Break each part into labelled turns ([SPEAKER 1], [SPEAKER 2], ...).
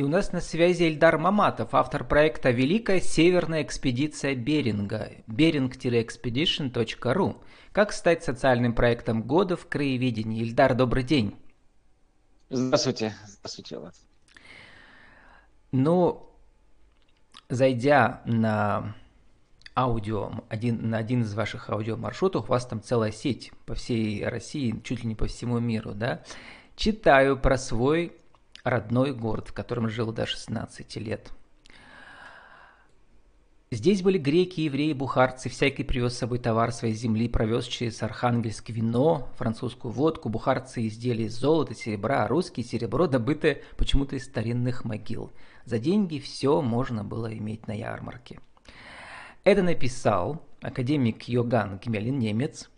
[SPEAKER 1] И у нас на связи Эльдар Маматов, автор проекта «Великая северная экспедиция Беринга» bering-expedition.ru. Как стать социальным проектом года в краеведении? Эльдар, добрый день.
[SPEAKER 2] Здравствуйте. Здравствуйте, вас.
[SPEAKER 1] Ну, зайдя на аудио, один, на один из ваших аудиомаршрутов, у вас там целая сеть по всей России, чуть ли не по всему миру, да? Читаю про свой родной город, в котором жил до 16 лет. Здесь были греки, евреи, бухарцы, всякий привез с собой товар своей земли, провез через Архангельск вино, французскую водку, бухарцы изделия из золота, серебра, а русские серебро, добытое почему-то из старинных могил. За деньги все можно было иметь на ярмарке. Это написал академик Йоган Гмелин, немец,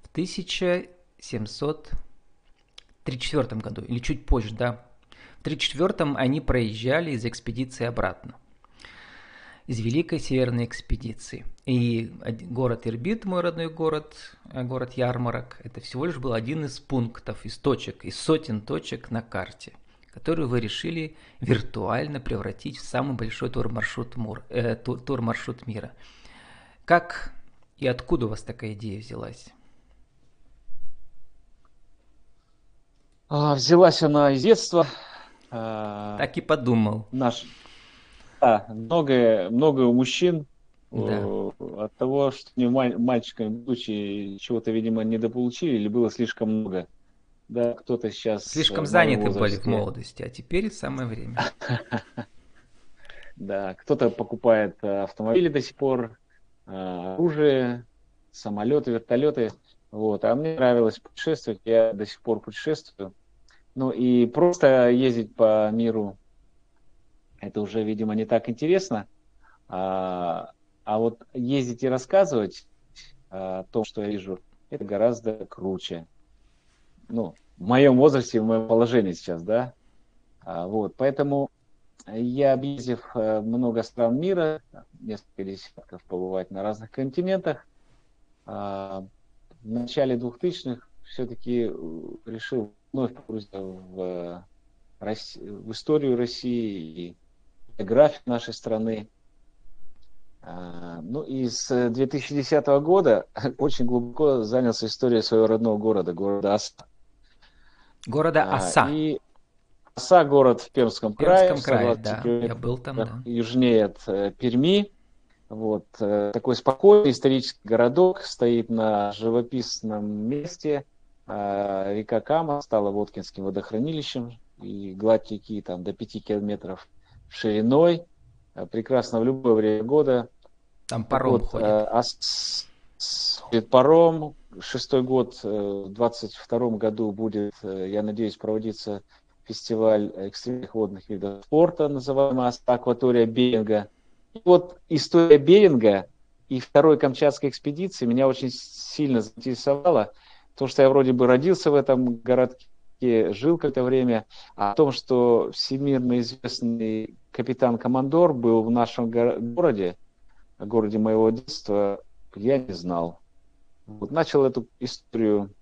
[SPEAKER 1] в 1734 году, или чуть позже, да, в 1934-м они проезжали из экспедиции обратно. Из Великой Северной экспедиции. И город Ирбит, мой родной город, э, город Ярмарок, это всего лишь был один из пунктов, из точек, из сотен точек на карте, которую вы решили виртуально превратить в самый большой турмаршрут, Мур, э, тур, турмаршрут мира. Как и откуда у вас такая идея взялась?
[SPEAKER 2] А, взялась она из детства.
[SPEAKER 1] А, так и подумал.
[SPEAKER 2] Наш. Да, многое, многое у мужчин да. от того, что не мальчиками будучи чего-то, видимо, недополучили или было слишком много. Да, кто-то сейчас...
[SPEAKER 1] Слишком заняты были в молодости, а теперь самое время.
[SPEAKER 2] Да, кто-то покупает э, автомобили до сих пор, э, оружие, самолеты, вертолеты. Вот. А мне нравилось путешествовать, я до сих пор путешествую. Ну и просто ездить по миру, это уже, видимо, не так интересно. А, а вот ездить и рассказывать а, о том, что я вижу, это гораздо круче. Ну, в моем возрасте, в моем положении сейчас, да. А, вот, поэтому я, объездив э, много стран мира, несколько десятков побывать на разных континентах, а, в начале 2000-х все-таки э, решил вновь погрузиться в, России, в историю России и географию нашей страны. А, ну и с 2010 года очень глубоко занялся историей своего родного города, города Оса.
[SPEAKER 1] Города а, Оса.
[SPEAKER 2] И Оса город в Пермском,
[SPEAKER 1] Пермском крае, да. Я был там, да.
[SPEAKER 2] Южнее от э, Перми. Вот, э, такой спокойный исторический городок стоит на живописном месте – а, река Кама стала Воткинским водохранилищем, и гладь реки там до 5 километров шириной, а, прекрасно в любое время года.
[SPEAKER 1] Там паром вот, ходит. А,
[SPEAKER 2] ходит паром, шестой год, э, в 22 году будет, э, я надеюсь, проводиться фестиваль экстремальных водных видов спорта, называемый акватория Беринга. И вот история Беринга и второй Камчатской экспедиции меня очень сильно заинтересовала – Потому что я вроде бы родился в этом городке, жил какое-то время. А о том, что всемирно известный капитан-командор был в нашем городе, городе моего детства, я не знал. Вот, начал эту историю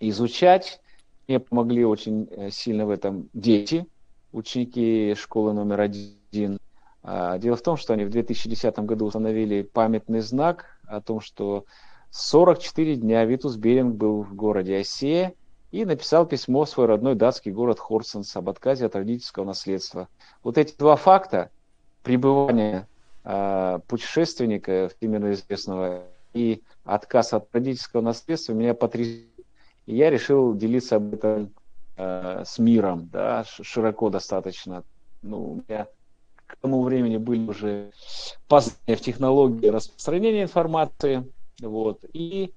[SPEAKER 2] изучать. Мне помогли очень э, сильно в этом дети, ученики школы номер один. А, дело в том, что они в 2010 году установили памятный знак о том, что 44 дня Витус Беринг был в городе Осея и написал письмо в свой родной датский город Хорсенс об отказе от родительского наследства. Вот эти два факта, пребывание э, путешественника, всемирно известного, и отказ от родительского наследства меня потрясили. И я решил делиться об этом э, с миром, да, широко достаточно. Ну, у меня к тому времени были уже познания в технологии распространения информации, вот. И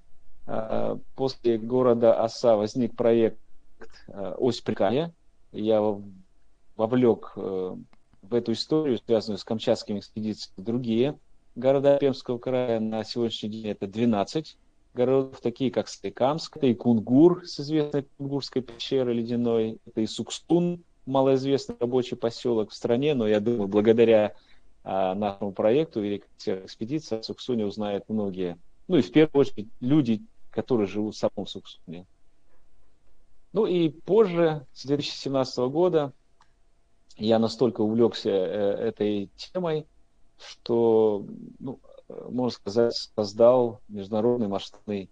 [SPEAKER 2] э, после города Оса возник проект э, «Ось Прикая». Я вовлек э, в эту историю, связанную с камчатскими экспедициями, другие города Пермского края. На сегодняшний день это 12 городов, такие как Стейкамск, это и Кунгур с известной Кунгурской пещерой ледяной, это и Сукстун, малоизвестный рабочий поселок в стране, но я думаю, благодаря а, нашему проекту Великая экспедиция Суксуне узнают многие ну и в первую очередь люди, которые живут в самом Суксуне. Ну и позже, с 2017 года, я настолько увлекся этой темой, что, ну, можно сказать, создал международный масштабный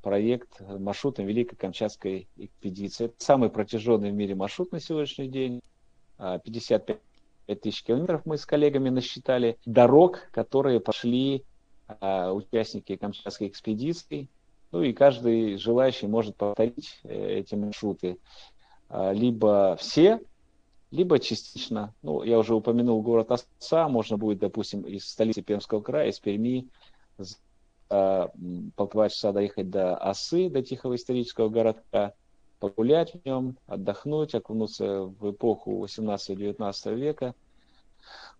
[SPEAKER 2] проект маршрута Великой Камчатской экспедиции. Это самый протяженный в мире маршрут на сегодняшний день. 55 а, тысяч километров мы с коллегами насчитали. Дорог, которые пошли участники Камчатской экспедиции. Ну и каждый желающий может повторить э, эти маршруты. А, либо все, либо частично. Ну, я уже упомянул город Оса, можно будет, допустим, из столицы Пермского края, из Перми, за полтора часа доехать до Осы, до Тихого исторического городка, погулять в нем, отдохнуть, окунуться в эпоху 18-19 века,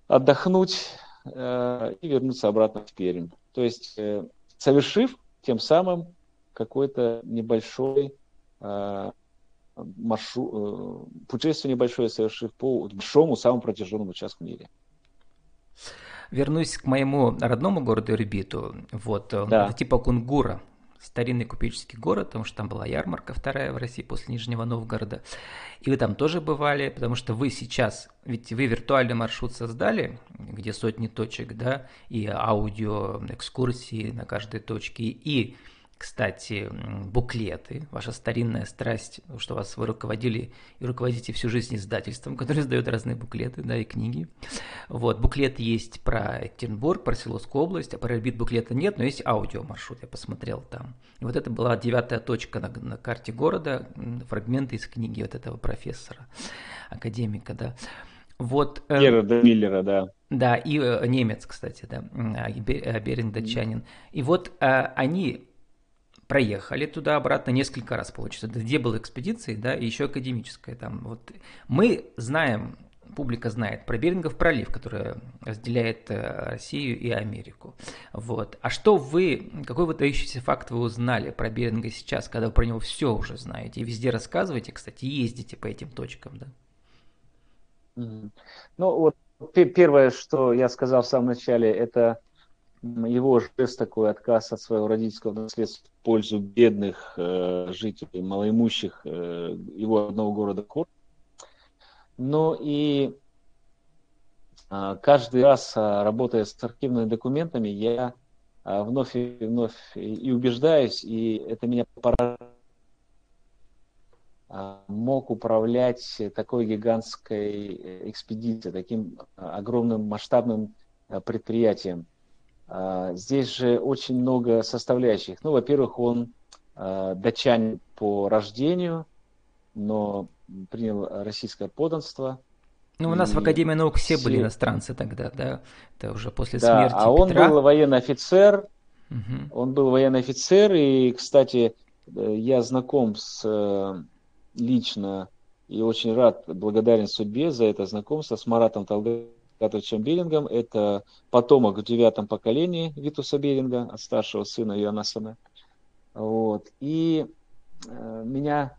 [SPEAKER 2] отдохнуть э, и вернуться обратно в Пермь. То есть, э, совершив тем самым какой-то небольшой э, маршрут, э, путешествие небольшое совершив по большому, самому протяженному участку в мире.
[SPEAKER 1] Вернусь к моему родному городу Ирбиту. Вот, э, да. типа Кунгура, старинный купеческий город, потому что там была ярмарка вторая в России после Нижнего Новгорода. И вы там тоже бывали, потому что вы сейчас, ведь вы виртуальный маршрут создали, где сотни точек, да, и аудио, экскурсии на каждой точке, и кстати, буклеты, ваша старинная страсть, что вас вы руководили и руководите всю жизнь издательством, которое издает разные буклеты, да, и книги. Вот, буклет есть про Екатеринбург, про Силовскую область, а про Ирбит буклета нет, но есть аудиомаршрут, я посмотрел там. И вот это была девятая точка на, на карте города, фрагменты из книги вот этого профессора, академика, да. Вот,
[SPEAKER 2] э, Герарда Миллера, да.
[SPEAKER 1] Да, и э, немец, кстати, да, а, Беринг датчанин. И вот э, они проехали туда-обратно несколько раз, получится. Где была экспедиция, да, и еще академическая там. Вот мы знаем, публика знает про Берингов пролив, который разделяет э, Россию и Америку. Вот. А что вы, какой выдающийся факт вы узнали про Беринга сейчас, когда вы про него все уже знаете и везде рассказываете, кстати, ездите по этим точкам, да?
[SPEAKER 2] Ну вот первое, что я сказал в самом начале, это его жест такой, отказ от своего родительского наследства в пользу бедных э, жителей, малоимущих э, его одного города Кор. Но и э, каждый раз, э, работая с архивными документами, я э, вновь и вновь и убеждаюсь, и это меня поражает мог управлять такой гигантской экспедицией, таким огромным масштабным предприятием. А, здесь же очень много составляющих. Ну, во-первых, он а, датчанин по рождению, но принял российское подданство.
[SPEAKER 1] Ну, у нас и в Академии наук все, все были иностранцы тогда, да? Это уже после
[SPEAKER 2] да,
[SPEAKER 1] смерти
[SPEAKER 2] а он Петра. был военный офицер, угу. он был военный офицер, и, кстати, э, я знаком с э, лично и очень рад, благодарен судьбе за это знакомство с Маратом Талгатовым Катовичем Берингом. Это потомок в девятом поколении Витуса Беринга, от старшего сына Йонасона. Вот. И э, меня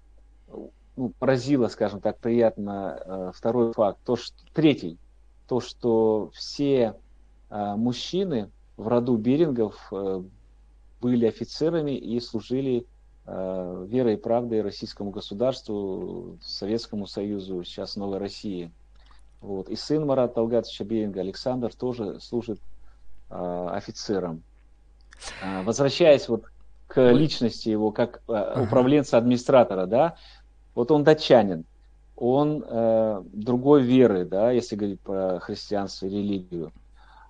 [SPEAKER 2] ну, поразило, скажем так, приятно э, второй факт. То, что, третий, то, что все э, мужчины в роду Берингов э, были офицерами и служили э, верой и правдой российскому государству, Советскому Союзу, сейчас Новой России. Вот. И сын Марата Талгатовича Беринга, Александр, тоже служит э, офицером. Э, возвращаясь вот к личности его как э, управленца-администратора, да, вот он датчанин, он э, другой веры, да, если говорить про христианство и религию,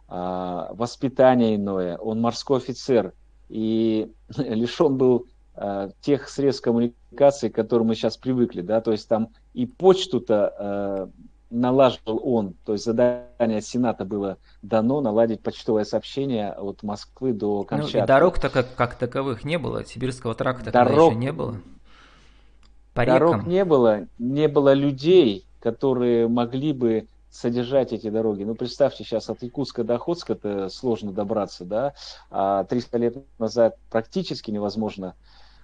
[SPEAKER 2] э, воспитание иное, он морской офицер, и лишен был э, тех средств коммуникации, к которым мы сейчас привыкли, да, то есть там и почту-то э, налаживал он, то есть задание Сената было дано наладить почтовое сообщение от Москвы до Камчатки. Ну,
[SPEAKER 1] дорог-то как, как таковых не было, сибирского тракта Дорог... еще не было.
[SPEAKER 2] По Дорог рекам. не было, не было людей, которые могли бы содержать эти дороги. Ну, представьте, сейчас от Якутска до Охотска это сложно добраться, да, а 300 лет назад практически невозможно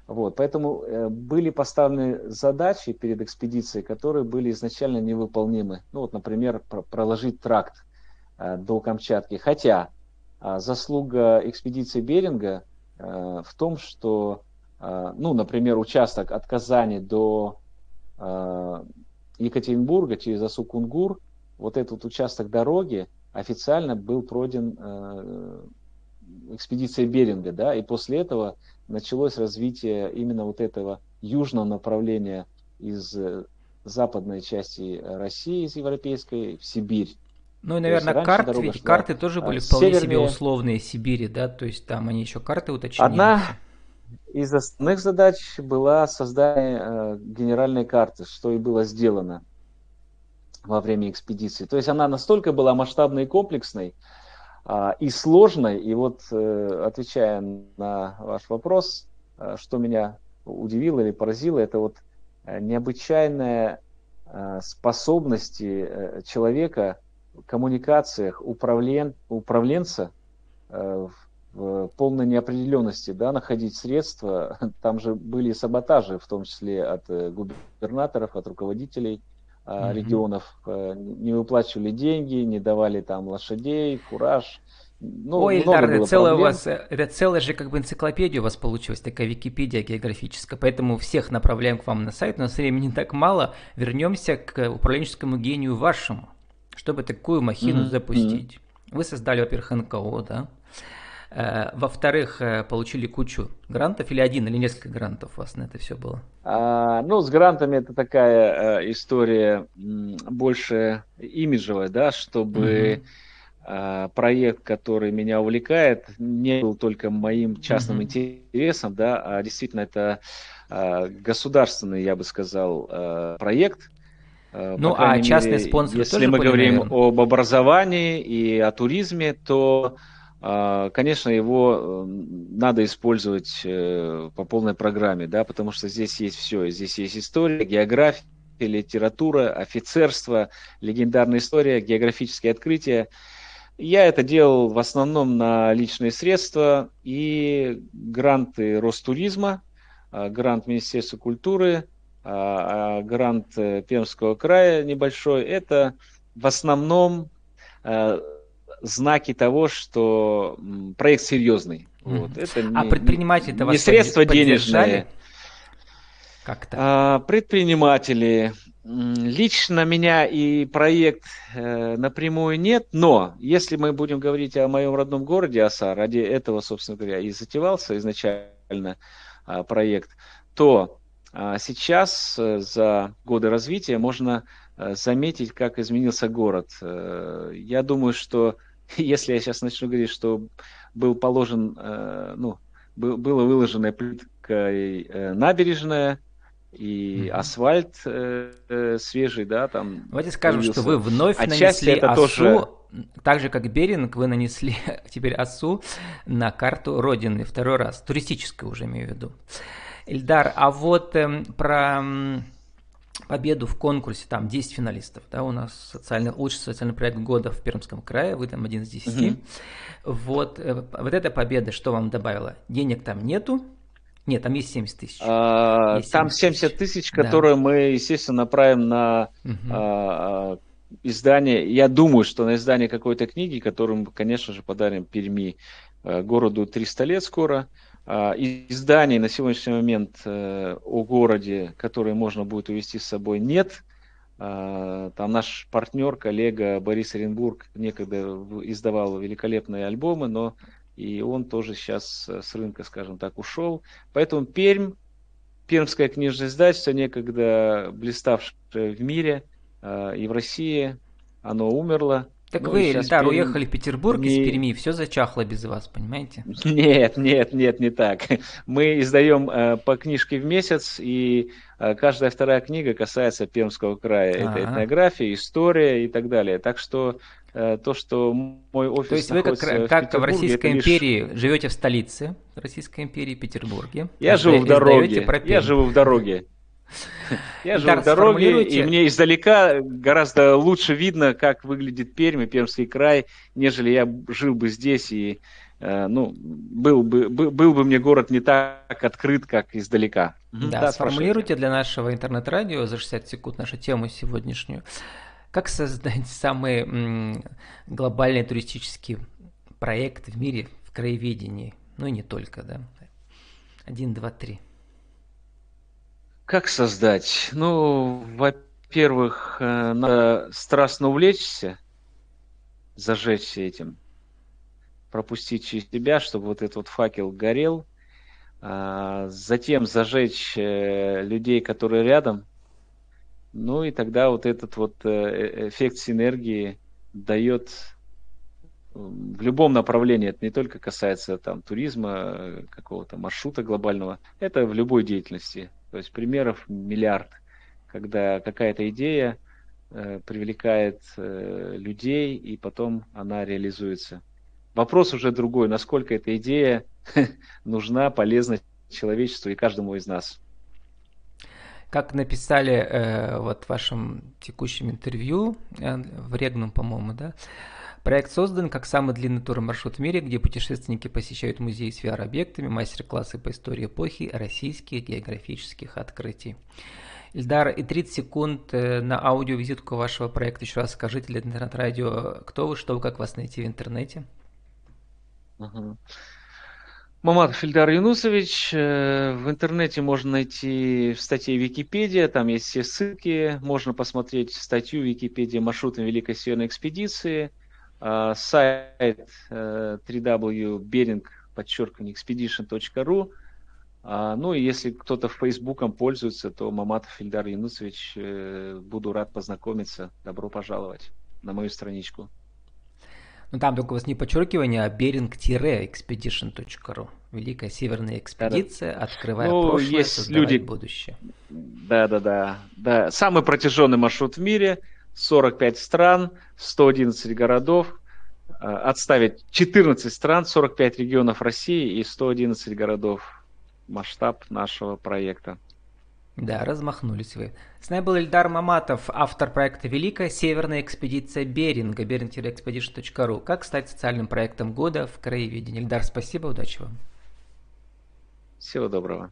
[SPEAKER 2] вот, поэтому э, были поставлены задачи перед экспедицией, которые были изначально невыполнимы. Ну вот, например, про проложить тракт э, до Камчатки. Хотя э, заслуга экспедиции Беринга э, в том, что, ну, например, участок от Казани до Екатеринбурга через Асу-Кунгур, вот этот участок дороги официально был пройден экспедицией Беринга, да, и после этого началось развитие именно вот этого южного направления из э, западной части России, из европейской, в Сибирь.
[SPEAKER 1] Ну и, наверное, карт, ведь карты тоже были вполне севернее... себе условные Сибири, да, то есть там они еще карты уточнили.
[SPEAKER 2] Одна из основных задач была создание э, генеральной карты, что и было сделано во время экспедиции. То есть она настолько была масштабной и комплексной и сложной. И вот, э, отвечая на ваш вопрос, э, что меня удивило или поразило, это вот э, необычайная способности человека в коммуникациях управлен, управленца в полной неопределенности да, находить средства. Там же были саботажи, в том числе от губернаторов, от руководителей mm-hmm. регионов. Э, не выплачивали деньги, не давали там лошадей, кураж.
[SPEAKER 1] Ну, Ой, Ильдар, это целая у вас, это целая же как бы энциклопедия у вас получилась, такая Википедия географическая, поэтому всех направляем к вам на сайт, у нас времени так мало, вернемся к управленческому гению вашему, чтобы такую махину mm-hmm. запустить. Вы создали, во-первых, НКО, да, Э, во-вторых, э, получили кучу грантов или один или несколько грантов у вас на это все было?
[SPEAKER 2] А, ну, с грантами это такая э, история больше имиджевая, да, чтобы угу. проект, который меня увлекает, не был только моим частным угу. интересом, да, а действительно это государственный, я бы сказал, проект,
[SPEAKER 1] ну, а частные спонсоры
[SPEAKER 2] Если тоже мы были, говорим наверное? об образовании и о туризме, то конечно, его э, надо использовать э, по полной программе, да, потому что здесь есть все. Здесь есть история, география, литература, офицерство, легендарная история, географические открытия. Я это делал в основном на личные средства и гранты Ростуризма, а, грант Министерства культуры, а, грант э, Пермского края небольшой. Это в основном знаки того, что проект серьезный.
[SPEAKER 1] Mm-hmm. Вот. Это а не, предприниматели это
[SPEAKER 2] не средства денежные.
[SPEAKER 1] Как-то.
[SPEAKER 2] А, предприниматели. Лично меня и проект э, напрямую нет, но если мы будем говорить о моем родном городе Оса, ради этого, собственно говоря, и затевался изначально э, проект, то э, сейчас э, за годы развития можно э, заметить, как изменился город. Э, я думаю, что если я сейчас начну говорить, что был положен, э, ну, было выложено плиткой э, набережная, и mm-hmm. асфальт э, свежий, да, там.
[SPEAKER 1] Давайте скажем, появился. что вы вновь Отчасти нанесли это осу, тоже... так же как Беринг, вы нанесли теперь осу на карту Родины второй раз, туристическую уже имею в виду. Ильдар, а вот э, про победу в конкурсе, там 10 финалистов, да, у нас социальный, лучший социальный проект года в Пермском крае, вы там один из 10. Угу. Вот, э, вот эта победа что вам добавила? Денег там нету, нет, там есть 70 тысяч.
[SPEAKER 2] А, есть 70 там 70 тысяч, которые да. мы, естественно, направим на угу. а, издание. Я думаю, что на издание какой-то книги, которую мы, конечно же, подарим Перми э, городу 300 лет скоро. А, изданий на сегодняшний момент э, о городе, которые можно будет увести с собой, нет. А, там наш партнер, коллега Борис Оренбург некогда издавал великолепные альбомы, но и он тоже сейчас с рынка, скажем так, ушел. Поэтому Пермь, пермское книжное издательство, некогда блиставшее в мире а, и в России, оно умерло.
[SPEAKER 1] Так ну, вы, Эльдар, Пермь... уехали в Петербург не... из Перми, все зачахло без вас, понимаете?
[SPEAKER 2] Нет, нет, нет, не так. Мы издаем э, по книжке в месяц, и э, каждая вторая книга касается Пермского края. А-а-а. Это этнография, история и так далее. Так что э, то, что мой офис
[SPEAKER 1] То есть вы как, в как в Российской империи лишь... живете в столице Российской империи, Петербурге.
[SPEAKER 2] Я живу в дороге. Я живу в дороге. Я живу в дороге, и мне издалека гораздо лучше видно, как выглядит Пермь и Пермский край, нежели я жил бы здесь и э, ну, был бы, был бы мне город не так открыт, как издалека.
[SPEAKER 1] Да, да сформулируйте для нашего интернет-радио за 60 секунд нашу тему сегодняшнюю. Как создать самый м, глобальный туристический проект в мире в краеведении? Ну и не только, да. Один, два, три.
[SPEAKER 2] Как создать? Ну, во-первых, э, надо страстно увлечься, зажечься этим, пропустить через себя, чтобы вот этот вот факел горел, а, затем зажечь э, людей, которые рядом, ну и тогда вот этот вот э, эффект синергии дает в любом направлении, это не только касается там туризма, какого-то маршрута глобального, это в любой деятельности. То есть примеров миллиард, когда какая-то идея э, привлекает э, людей и потом она реализуется. Вопрос уже другой, насколько эта идея нужна, полезна человечеству и каждому из нас.
[SPEAKER 1] Как написали э, вот в вашем текущем интервью, э, в Регном, по-моему, да, Проект создан как самый длинный турмаршрут в мире, где путешественники посещают музеи с VR-объектами, мастер-классы по истории эпохи российских географических открытий. Ильдар, и 30 секунд э, на аудиовизитку вашего проекта. Еще раз скажите для интернет-радио, кто вы, что вы, как вас найти в интернете?
[SPEAKER 2] Угу. Маматов Ильдар Юнусович. Э, в интернете можно найти в статье Википедия, там есть все ссылки. Можно посмотреть статью Википедия маршрутом Великой Северной экспедиции – сайт э, www.bering подчеркивание expedition.ru. А, ну и если кто-то фейсбуком пользуется, то Маматов Ильдар Янусович, э, буду рад познакомиться. Добро пожаловать на мою страничку.
[SPEAKER 1] Ну там только у вас не подчеркивание, а bering-expedition.ru. Великая северная экспедиция, да, открывая ну, прошлое, есть люди... будущее.
[SPEAKER 2] Да, да, да, да. Самый протяженный маршрут в мире – 45 стран, 111 городов, э, отставить 14 стран, 45 регионов России и 111 городов. Масштаб нашего проекта.
[SPEAKER 1] Да, размахнулись вы. С нами был Ильдар Маматов, автор проекта «Великая северная экспедиция Беринга», bering-expedition.ru. Как стать социальным проектом года в краеведении. Ильдар, спасибо, удачи вам.
[SPEAKER 2] Всего доброго.